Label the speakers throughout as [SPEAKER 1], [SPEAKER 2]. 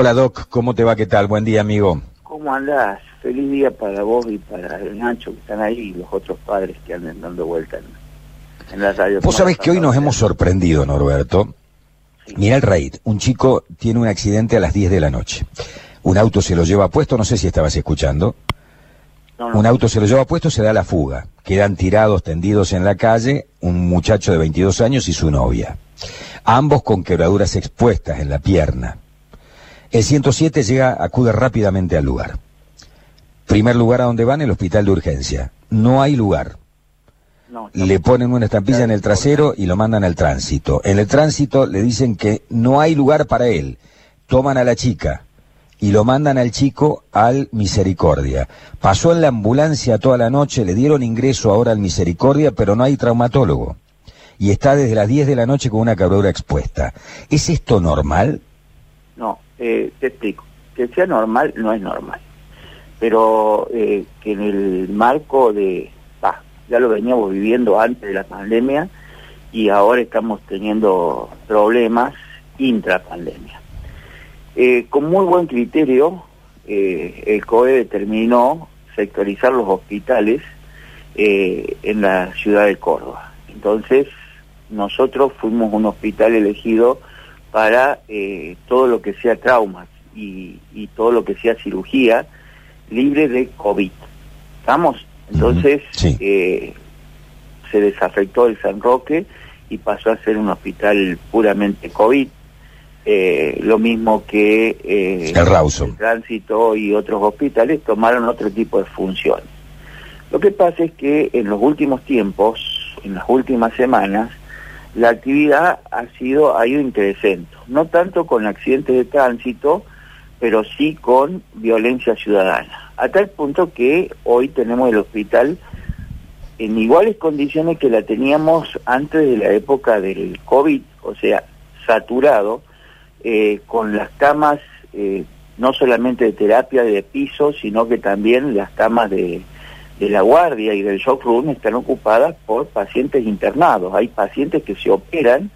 [SPEAKER 1] Hola Doc, ¿cómo te va? ¿Qué tal? Buen día, amigo.
[SPEAKER 2] ¿Cómo andás? Feliz día para vos y para el Nacho que están ahí y los otros padres que andan dando vuelta en, en la radio.
[SPEAKER 1] Vos sabés que hoy nos hemos sorprendido, Norberto. Mira el raid, un chico tiene un accidente a las 10 de la noche. Un auto se lo lleva puesto, no sé si estabas escuchando.
[SPEAKER 2] No, no.
[SPEAKER 1] Un auto se lo lleva puesto, se da la fuga. Quedan tirados, tendidos en la calle, un muchacho de 22 años y su novia. Ambos con quebraduras expuestas en la pierna. El 107 llega, acude rápidamente al lugar. Primer lugar a donde van, el hospital de urgencia. No hay lugar.
[SPEAKER 2] No, no.
[SPEAKER 1] Le ponen una estampilla en el trasero y lo mandan al tránsito. En el tránsito le dicen que no hay lugar para él. Toman a la chica y lo mandan al chico al Misericordia. Pasó en la ambulancia toda la noche, le dieron ingreso ahora al Misericordia, pero no hay traumatólogo. Y está desde las 10 de la noche con una quebradura expuesta. ¿Es esto normal?
[SPEAKER 2] No, eh, te explico. Que sea normal no es normal. Pero eh, que en el marco de... bah, ya lo veníamos viviendo antes de la pandemia y ahora estamos teniendo problemas intrapandemia. Eh, con muy buen criterio, eh, el COE determinó sectorizar los hospitales eh, en la ciudad de Córdoba. Entonces, nosotros fuimos un hospital elegido para eh, todo lo que sea traumas y, y todo lo que sea cirugía libre de COVID. ¿Estamos? Entonces,
[SPEAKER 1] Sí.
[SPEAKER 2] eh, se desafectó el San Roque y pasó a ser un hospital puramente COVID. Eh, lo mismo que eh,
[SPEAKER 1] El Rawson.
[SPEAKER 2] el tránsito y otros hospitales tomaron otro tipo de funciones. Lo que pasa es que en los últimos tiempos, en las últimas semanas, la actividad ha sido ha ido increciendo, no tanto con accidentes de tránsito, pero sí con violencia ciudadana, a tal punto que hoy tenemos el hospital en iguales condiciones que la teníamos antes de la época del COVID, o sea, saturado, eh, con las camas eh, no solamente de terapia de piso, sino que también las camas de, de la guardia y del shock room están ocupadas por pacientes internados. Hay pacientes que se operan,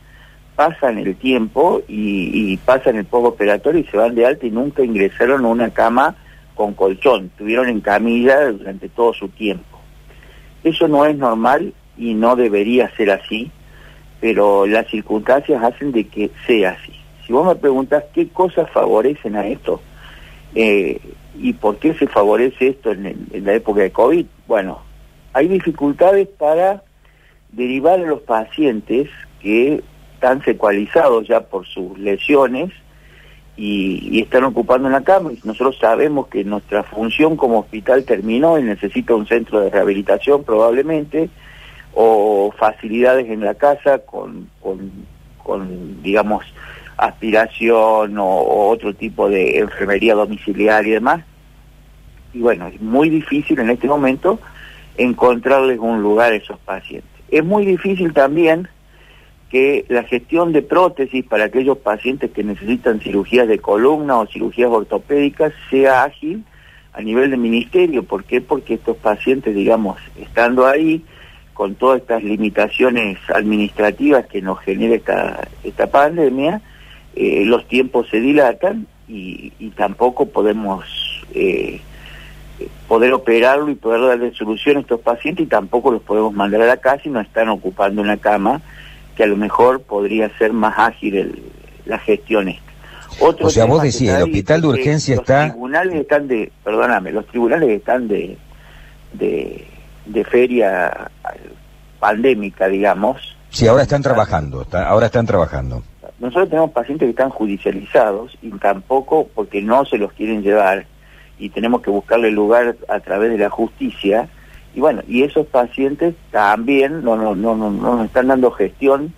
[SPEAKER 2] pasan el tiempo y, pasan el postoperatorio y se van de alta y nunca ingresaron a una cama con colchón, estuvieron en camilla durante todo su tiempo. Eso no es normal y no debería ser así, pero las circunstancias hacen de que sea así. Si vos me preguntas qué cosas favorecen a esto eh, y por qué se favorece esto en la época de COVID, bueno, hay dificultades para derivar a los pacientes que están secualizados ya por sus lesiones y, están ocupando una cama. Nosotros sabemos que nuestra función como hospital terminó y necesita un centro de rehabilitación probablemente o facilidades en la casa con, con, con, digamos, aspiración o, o otro tipo de enfermería domiciliaria y demás. Y bueno, es muy difícil en este momento encontrarles un lugar a esos pacientes. Es muy difícil también que la gestión de prótesis para aquellos pacientes que necesitan cirugías de columna o cirugías ortopédicas sea ágil a nivel de ministerio. ¿Por qué? Porque estos pacientes, digamos, estando ahí, con todas estas limitaciones administrativas que nos genera esta, esta pandemia, eh, los tiempos se dilatan y, tampoco podemos eh, poder operarlo y poder darle solución a estos pacientes y tampoco los podemos mandar a la casa y no están ocupando una cama que a lo mejor podría ser más ágil el- la gestión esta. Otro
[SPEAKER 1] O sea, vos decís, el hospital de urgencia
[SPEAKER 2] los
[SPEAKER 1] está-
[SPEAKER 2] tribunales están de, perdóname, los tribunales están de, de, de feria pandémica, digamos.
[SPEAKER 1] Sí, ahora están trabajando, está- ahora están trabajando.
[SPEAKER 2] Nosotros tenemos pacientes que están judicializados y tampoco porque no se los quieren llevar y tenemos que buscarle lugar a través de la justicia. Y bueno, y esos pacientes también no, no, no, no, no nos están dando gestión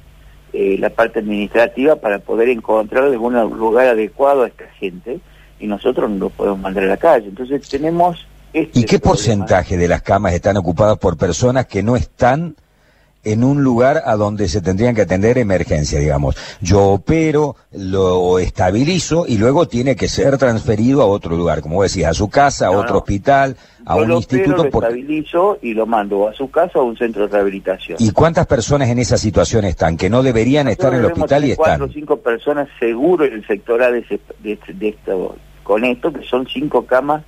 [SPEAKER 2] eh, la parte administrativa para poder encontrarles un lugar adecuado a esta gente y nosotros no los podemos mandar a la calle. Entonces tenemos... Este
[SPEAKER 1] ¿Y qué
[SPEAKER 2] problema.
[SPEAKER 1] porcentaje de las camas están ocupadas por personas que no están en un lugar a donde se tendrían que atender emergencia, digamos. Yo opero, lo estabilizo y luego tiene que ser transferido a otro lugar, como decía, a su casa, a otro hospital, a un instituto.
[SPEAKER 2] Lo estabilizo y lo mando a su casa o a un centro de rehabilitación.
[SPEAKER 1] ¿Y cuántas personas en esa situación están que no deberían estar en el hospital y están?
[SPEAKER 2] Cuatro o cinco personas seguro en el sector A de, de esto, con esto, que son cinco camas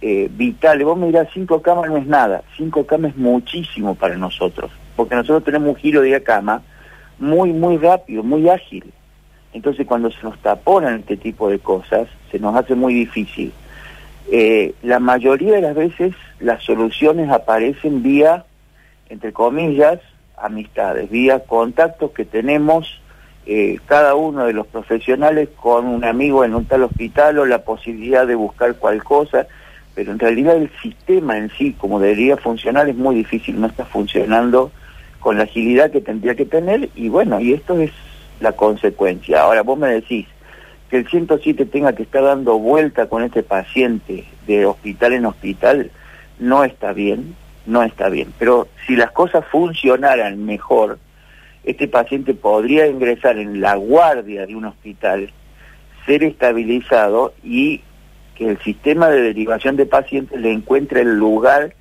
[SPEAKER 2] eh, vitales. Vos me dirás, cinco camas no es nada, cinco camas es muchísimo para nosotros, porque nosotros tenemos un giro de cama muy, muy rápido, muy ágil. Entonces cuando se nos taponan este tipo de cosas, se nos hace muy difícil. Eh, la mayoría de las veces las soluciones aparecen vía, entre comillas, amistades, vía contactos que tenemos eh, cada uno de los profesionales con un amigo en un tal hospital o la posibilidad de buscar cual cosa, pero en realidad el sistema en sí, como debería funcionar, es muy difícil, no está funcionando con la agilidad que tendría que tener y bueno, y esto es la consecuencia. Ahora vos me decís que el 107 tenga que estar dando vuelta con este paciente de hospital en hospital, no está bien, no está bien. Pero si las cosas funcionaran mejor, este paciente podría ingresar en la guardia de un hospital, ser estabilizado y que el sistema de derivación de pacientes le encuentre el lugar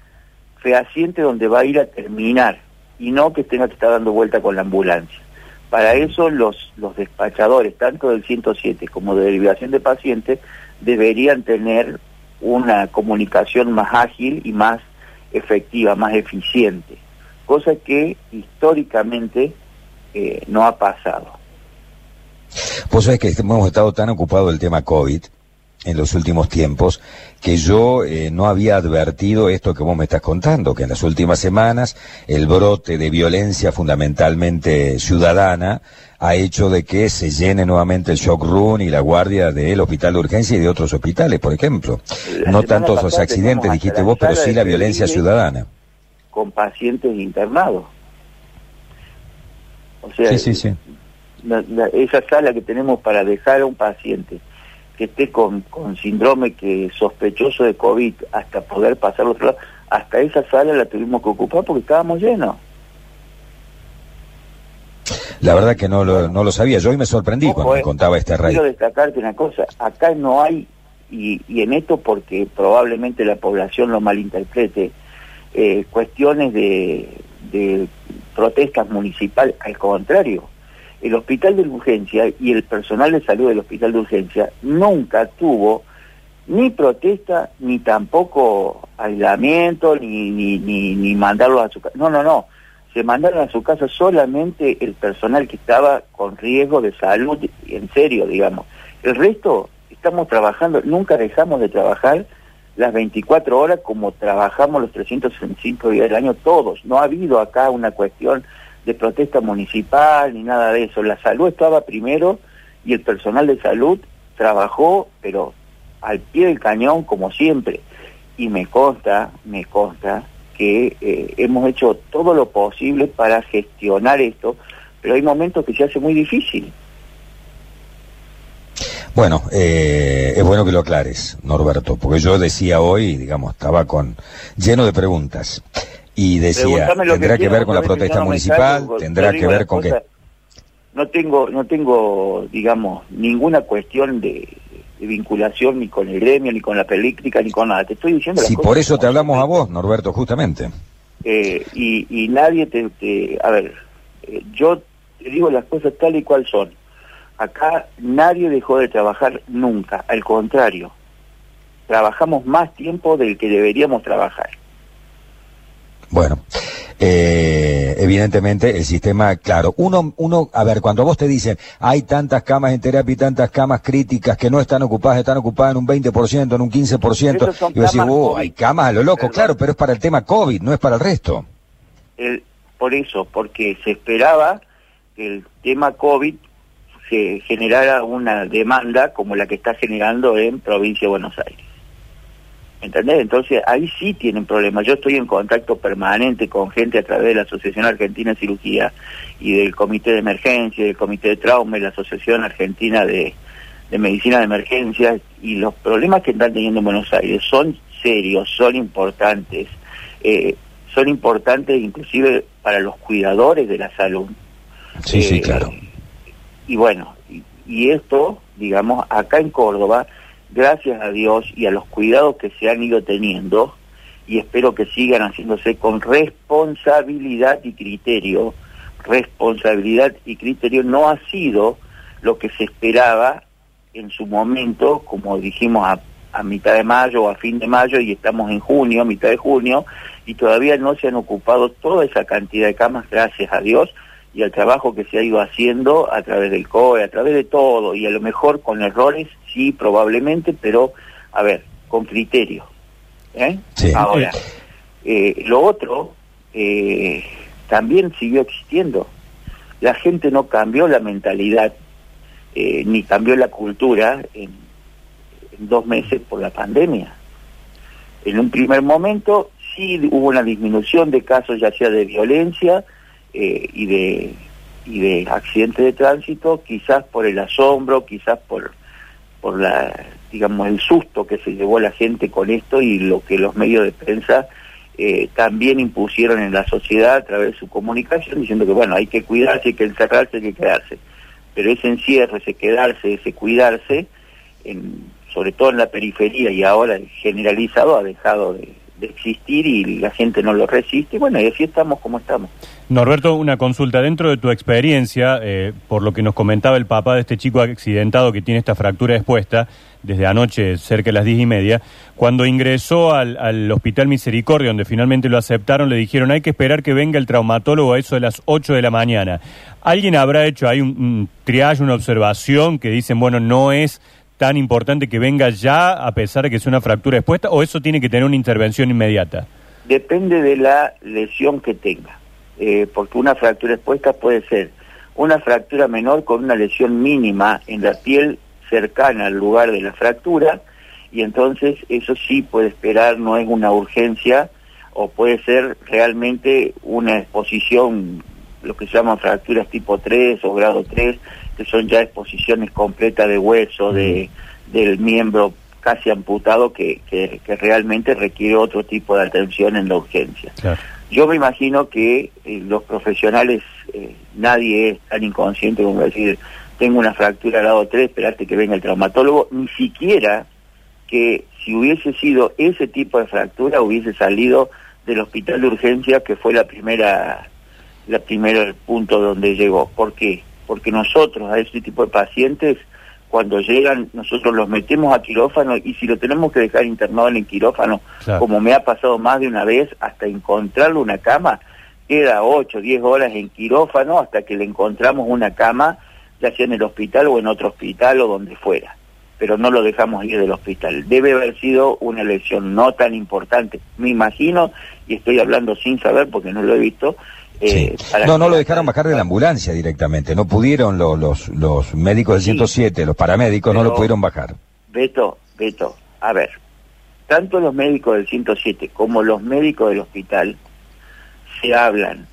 [SPEAKER 2] fehaciente donde va a ir a terminar y no que tenga que estar dando vuelta con la ambulancia. Para eso los, los despachadores, tanto del 107 como de derivación de pacientes, deberían tener una comunicación más ágil y más efectiva, más eficiente, cosa que históricamente eh, no ha pasado.
[SPEAKER 1] Pues sabés que hemos estado tan ocupados del tema COVID en los últimos tiempos que yo eh, no había advertido esto que vos me estás contando, que en las últimas semanas el brote de violencia fundamentalmente ciudadana ha hecho de que se llene nuevamente el shock room y la guardia del hospital de urgencia y de otros hospitales, por ejemplo. no tantos los accidentes, dijiste vos, pero sí la violencia ciudadana.
[SPEAKER 2] Con pacientes internados. O sea, esa sala que tenemos para dejar a un paciente que esté con, con síndrome que sospechoso de COVID hasta poder pasar al otro lado, hasta esa sala la tuvimos que ocupar porque estábamos llenos.
[SPEAKER 1] La verdad que no lo, no lo sabía, yo hoy me sorprendí cuando me eh, contaba este rey.
[SPEAKER 2] Quiero destacarte una cosa, acá no hay, y, y en esto porque probablemente la población lo malinterprete, eh, cuestiones de, de protestas municipales, al contrario, el hospital de urgencia y el personal de salud del hospital de urgencia nunca tuvo ni protesta, ni tampoco aislamiento, ni, ni, ni, ni mandarlos a su casa. No, no, no. Se mandaron a su casa solamente el personal que estaba con riesgo de salud, en serio, digamos. El resto estamos trabajando, nunca dejamos de trabajar las 24 horas como trabajamos los 365 días del año todos. No ha habido acá una cuestión de protesta municipal ni nada de eso. La salud estaba primero y el personal de salud trabajó, pero al pie del cañón como siempre. Y me consta, me consta que eh, hemos hecho todo lo posible para gestionar esto, pero hay momentos que se hace muy difícil.
[SPEAKER 1] Bueno, eh, es bueno que lo aclares, Norberto, porque yo decía hoy, digamos, estaba con lleno de preguntas y decía, tendrá que, ver con la protesta municipal, tendrá que ver con que...
[SPEAKER 2] No tengo, no tengo, digamos, ninguna cuestión de, vinculación ni con el gremio, ni con la pelíctica, ni con nada. Te estoy diciendo...
[SPEAKER 1] Sí, por eso te hablamos a vos, Norberto, justamente.
[SPEAKER 2] Eh, y, nadie te, A ver, eh, yo te digo las cosas tal y cual son. Acá nadie dejó de trabajar nunca, al contrario. Trabajamos más tiempo del que deberíamos trabajar.
[SPEAKER 1] Bueno, eh, evidentemente el sistema, claro, uno, uno, a ver, cuando vos te dicen hay tantas camas en terapia y tantas camas críticas que no están ocupadas, están ocupadas en un 20%, en un 15%, y vos decís, oh, hay camas a lo loco, claro, pero es para el tema COVID, no es para el resto.
[SPEAKER 2] El, por eso, porque se esperaba que el tema COVID se generara una demanda como la que está generando en provincia de Buenos Aires. ¿Entendés? Entonces ahí sí tienen problemas. Yo estoy en contacto permanente con gente a través de la Asociación Argentina de Cirugía y del Comité de Emergencia, del Comité de Trauma y la Asociación Argentina de, Medicina de Emergencia y los problemas que están teniendo en Buenos Aires son serios, son importantes. Eh, son importantes inclusive para los cuidadores de la salud.
[SPEAKER 1] Sí, sí, claro.
[SPEAKER 2] Y bueno, y esto, digamos, acá en Córdoba, gracias a Dios y a los cuidados que se han ido teniendo, y espero que sigan haciéndose con responsabilidad y criterio, responsabilidad y criterio no ha sido lo que se esperaba en su momento, como dijimos a, mitad de mayo o a fin de mayo y estamos en junio, mitad de junio, y todavía no se han ocupado toda esa cantidad de camas, gracias a Dios, y al trabajo que se ha ido haciendo a través del COE, a través de todo, y a lo mejor con errores, sí, probablemente, pero, a ver, con criterio. ¿eh? Ahora, eh, lo otro eh, también siguió existiendo. La gente no cambió la mentalidad, ni cambió la cultura en, en dos meses por la pandemia. En un primer momento sí hubo una disminución de casos ya sea de violencia, eh, y de y de accidentes de tránsito, quizás por el asombro, quizás por por la digamos el susto que se llevó la gente con esto y lo que los medios de prensa eh, también impusieron en la sociedad a través de su comunicación diciendo que bueno hay que cuidarse, hay que encerrarse, hay que quedarse, pero ese encierro, ese quedarse, ese cuidarse, sobre todo en la periferia y ahora generalizado ha dejado de, de existir y la gente no lo resiste. Bueno, y así estamos como estamos.
[SPEAKER 3] Norberto, una consulta. Dentro de tu experiencia, eh, por lo que nos comentaba el papá de este chico accidentado que tiene esta fractura expuesta desde anoche cerca de las diez y media, cuando ingresó al, Hospital Misericordia, donde finalmente lo aceptaron, le dijeron hay que esperar que venga el traumatólogo a eso de las 8 de la mañana. ¿Alguien habrá hecho ahí un, un triage, una observación que dicen, bueno, no es tan importante que venga ya a pesar de que sea una fractura expuesta o eso tiene que tener una intervención inmediata?
[SPEAKER 2] Depende de la lesión que tenga, eh, porque una fractura expuesta puede ser una fractura menor con una lesión mínima en la piel cercana al lugar de la fractura y entonces eso sí puede esperar, no es una urgencia o puede ser realmente una exposición, lo que se llaman fracturas tipo 3 o grado 3, que son ya exposiciones completas de hueso, de, del miembro casi amputado que, que, realmente requiere otro tipo de atención en la urgencia. Yo me imagino que eh, los profesionales, eh, nadie es tan inconsciente como decir, tengo una fractura al lado 3, esperate que venga el traumatólogo, ni siquiera que si hubiese sido ese tipo de fractura hubiese salido del hospital de urgencia que fue la primera la primera punto donde llegó. ¿Por qué? porque nosotros a ese tipo de pacientes, cuando llegan, nosotros los metemos a quirófano y si lo tenemos que dejar internado en el quirófano, como me ha pasado más de una vez, hasta encontrarle una cama, queda 8, 10 horas en quirófano hasta que le encontramos una cama, ya sea en el hospital o en otro hospital o donde fuera. Pero no lo dejamos ir del hospital. Debe haber sido una lesión no tan importante, me imagino, y estoy hablando sin saber porque no lo he visto,
[SPEAKER 1] eh, no, no lo dejaron bajar de la ambulancia directamente, no pudieron los, los, los médicos del 107, los paramédicos no lo pudieron bajar.
[SPEAKER 2] Beto, Beto, a ver, tanto los médicos del 107 como los médicos del hospital se hablan.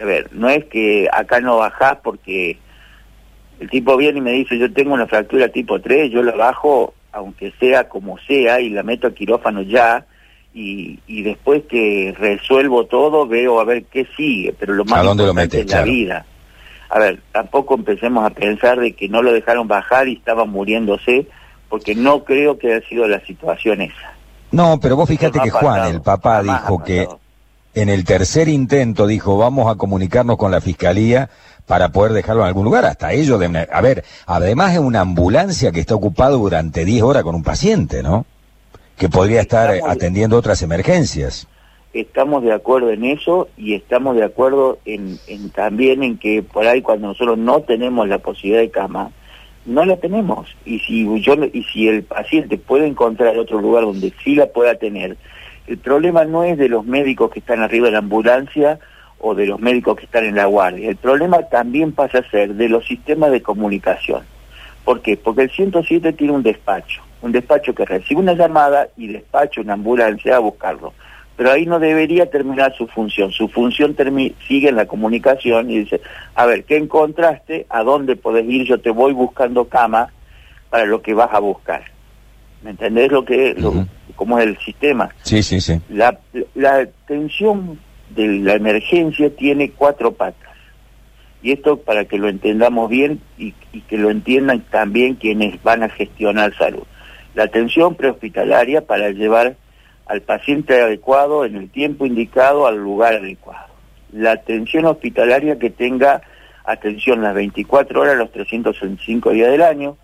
[SPEAKER 2] A ver, no es que acá no bajás porque el tipo viene y me dice yo tengo una fractura tipo 3, yo la bajo aunque sea como sea y la meto a quirófano ya y, después que resuelvo todo veo a ver qué sigue, pero lo más importante es la vida. A ver, tampoco empecemos a pensar de que no lo dejaron bajar y estaba muriéndose, porque no creo que haya sido la situación esa.
[SPEAKER 1] No, pero vos fíjate que Juan, el papá, dijo que en el tercer intento dijo, vamos a comunicarnos con la fiscalía para poder dejarlo en algún lugar. Hasta ellos, de, a ver, además es una ambulancia que está ocupada durante 10 horas con un paciente, ¿no? Que podría estar atendiendo otras emergencias.
[SPEAKER 2] Estamos de acuerdo en eso y estamos de acuerdo en, también en que por ahí cuando nosotros no tenemos la posibilidad de cama, no la tenemos. Y si yo y si el paciente puede encontrar otro lugar donde sí la pueda tener, el problema no es de los médicos que están arriba de la ambulancia o de los médicos que están en la guardia. El problema también pasa a ser de los sistemas de comunicación. ¿Por qué? Porque el 107 tiene un despacho un despacho que recibe una llamada y despacha una ambulancia a buscarlo. Pero ahí no debería terminar su función. Su función sigue en la comunicación y dice, a ver, ¿qué encontraste? ¿A dónde podés ir? Yo te voy buscando cama para lo que vas a buscar. ¿Me entendés lo que lo,
[SPEAKER 1] Ujú.
[SPEAKER 2] cómo es el sistema?
[SPEAKER 1] Sí, sí, sí.
[SPEAKER 2] La, la atención de la emergencia tiene cuatro patas. Y esto para que lo entendamos bien y, y que lo entiendan también quienes van a gestionar salud. La atención prehospitalaria para llevar al paciente adecuado en el tiempo indicado al lugar adecuado. La atención hospitalaria que tenga atención las 24 horas, los 365 días del año.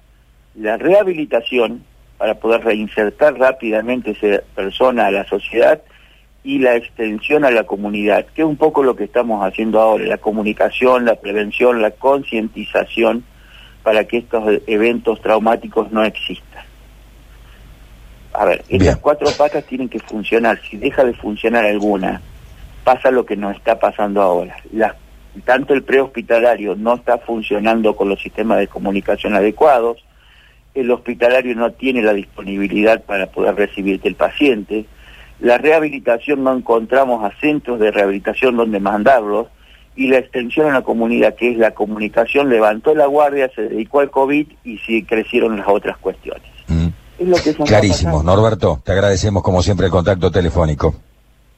[SPEAKER 2] La rehabilitación para poder reinsertar rápidamente esa persona a la sociedad y la extensión a la comunidad, que es un poco lo que estamos haciendo ahora, la comunicación, la prevención, la concientización para que estos eventos traumáticos no existan. A ver, estas cuatro patas tienen que funcionar. Si deja de funcionar alguna, pasa lo que nos está pasando ahora. Las- tanto el prehospitalario no está funcionando con los sistemas de comunicación adecuados, el hospitalario no tiene la disponibilidad para poder recibirte el paciente, la rehabilitación no encontramos a centros de rehabilitación donde mandarlos y la extensión a la comunidad, que es la comunicación, levantó la guardia, se dedicó al COVID y sí crecieron las otras cuestiones. Es lo que nos va
[SPEAKER 1] Clarísimo. Norberto, te agradecemos como siempre el contacto telefónico.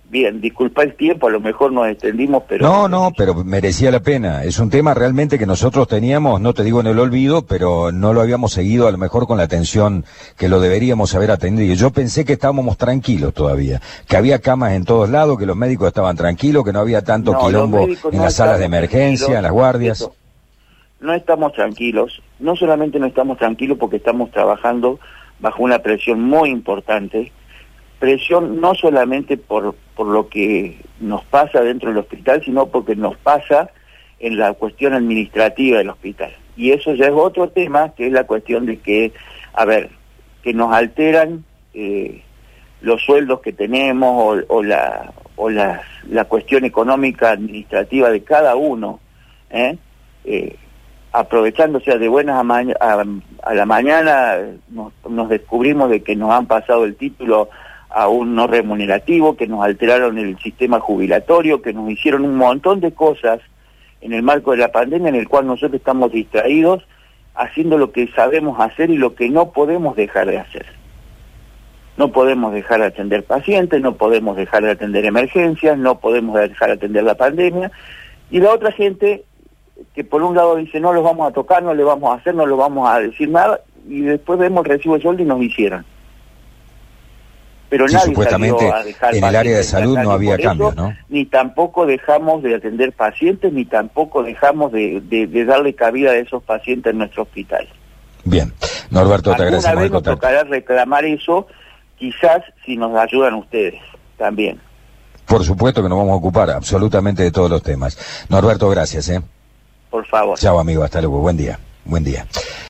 [SPEAKER 2] Bien, disculpa el tiempo, a lo mejor nos extendimos, pero...
[SPEAKER 1] No, no, pero merecía la pena. Es un tema realmente que nosotros teníamos, no te digo en el olvido, pero no lo habíamos seguido a lo mejor con la atención que lo deberíamos haber atendido. Yo pensé que estábamos tranquilos todavía, que había camas en todos lados, que los médicos estaban tranquilos, que no había tanto
[SPEAKER 2] No,
[SPEAKER 1] quilombo en
[SPEAKER 2] no
[SPEAKER 1] las salas de emergencia, en las guardias.
[SPEAKER 2] Eso. No estamos tranquilos, no solamente no estamos tranquilos porque estamos trabajando bajo una presión muy importante, presión no solamente por, por lo que nos pasa dentro del hospital, sino porque nos pasa en la cuestión administrativa del hospital. Y eso ya es otro tema, que es la cuestión de que, a ver, que nos alteran eh, los sueldos que tenemos o, la, o las- la cuestión económica administrativa de cada uno, ¿eh? Eh, sea, de buenas a, la mañana nos, nos descubrimos de que nos han pasado el título a un no remunerativo, que nos alteraron el sistema jubilatorio, que nos hicieron un montón de cosas en el marco de la pandemia en el cual nosotros estamos distraídos haciendo lo que sabemos hacer y lo que no podemos dejar de hacer. No podemos dejar de atender pacientes, no podemos dejar de atender emergencias, no podemos dejar de atender la pandemia. Y la otra gente que por un lado dice no los vamos a tocar, no le vamos a hacer, no lo vamos a decir nada, y después vemos el recibo de sueldo y nos hicieron. Pero
[SPEAKER 1] Sí,
[SPEAKER 2] nadie
[SPEAKER 1] supuestamente
[SPEAKER 2] a dejar
[SPEAKER 1] en el área de salud no había
[SPEAKER 2] eso
[SPEAKER 1] cambios, ¿no?
[SPEAKER 2] Ni tampoco dejamos de atender pacientes, ni tampoco dejamos de, de- de darle cabida a esos pacientes en nuestro hospital.
[SPEAKER 1] Bien. Norberto, te
[SPEAKER 2] Alguna
[SPEAKER 1] agradecemos
[SPEAKER 2] vez nos tocará reclamar eso, quizás si nos ayudan ustedes también.
[SPEAKER 1] Por supuesto que nos vamos a ocupar absolutamente de todos los temas. Norberto, gracias, ¿eh?
[SPEAKER 2] Por favor.
[SPEAKER 1] Chao, amigo. Hasta luego. Buen día. Buen día.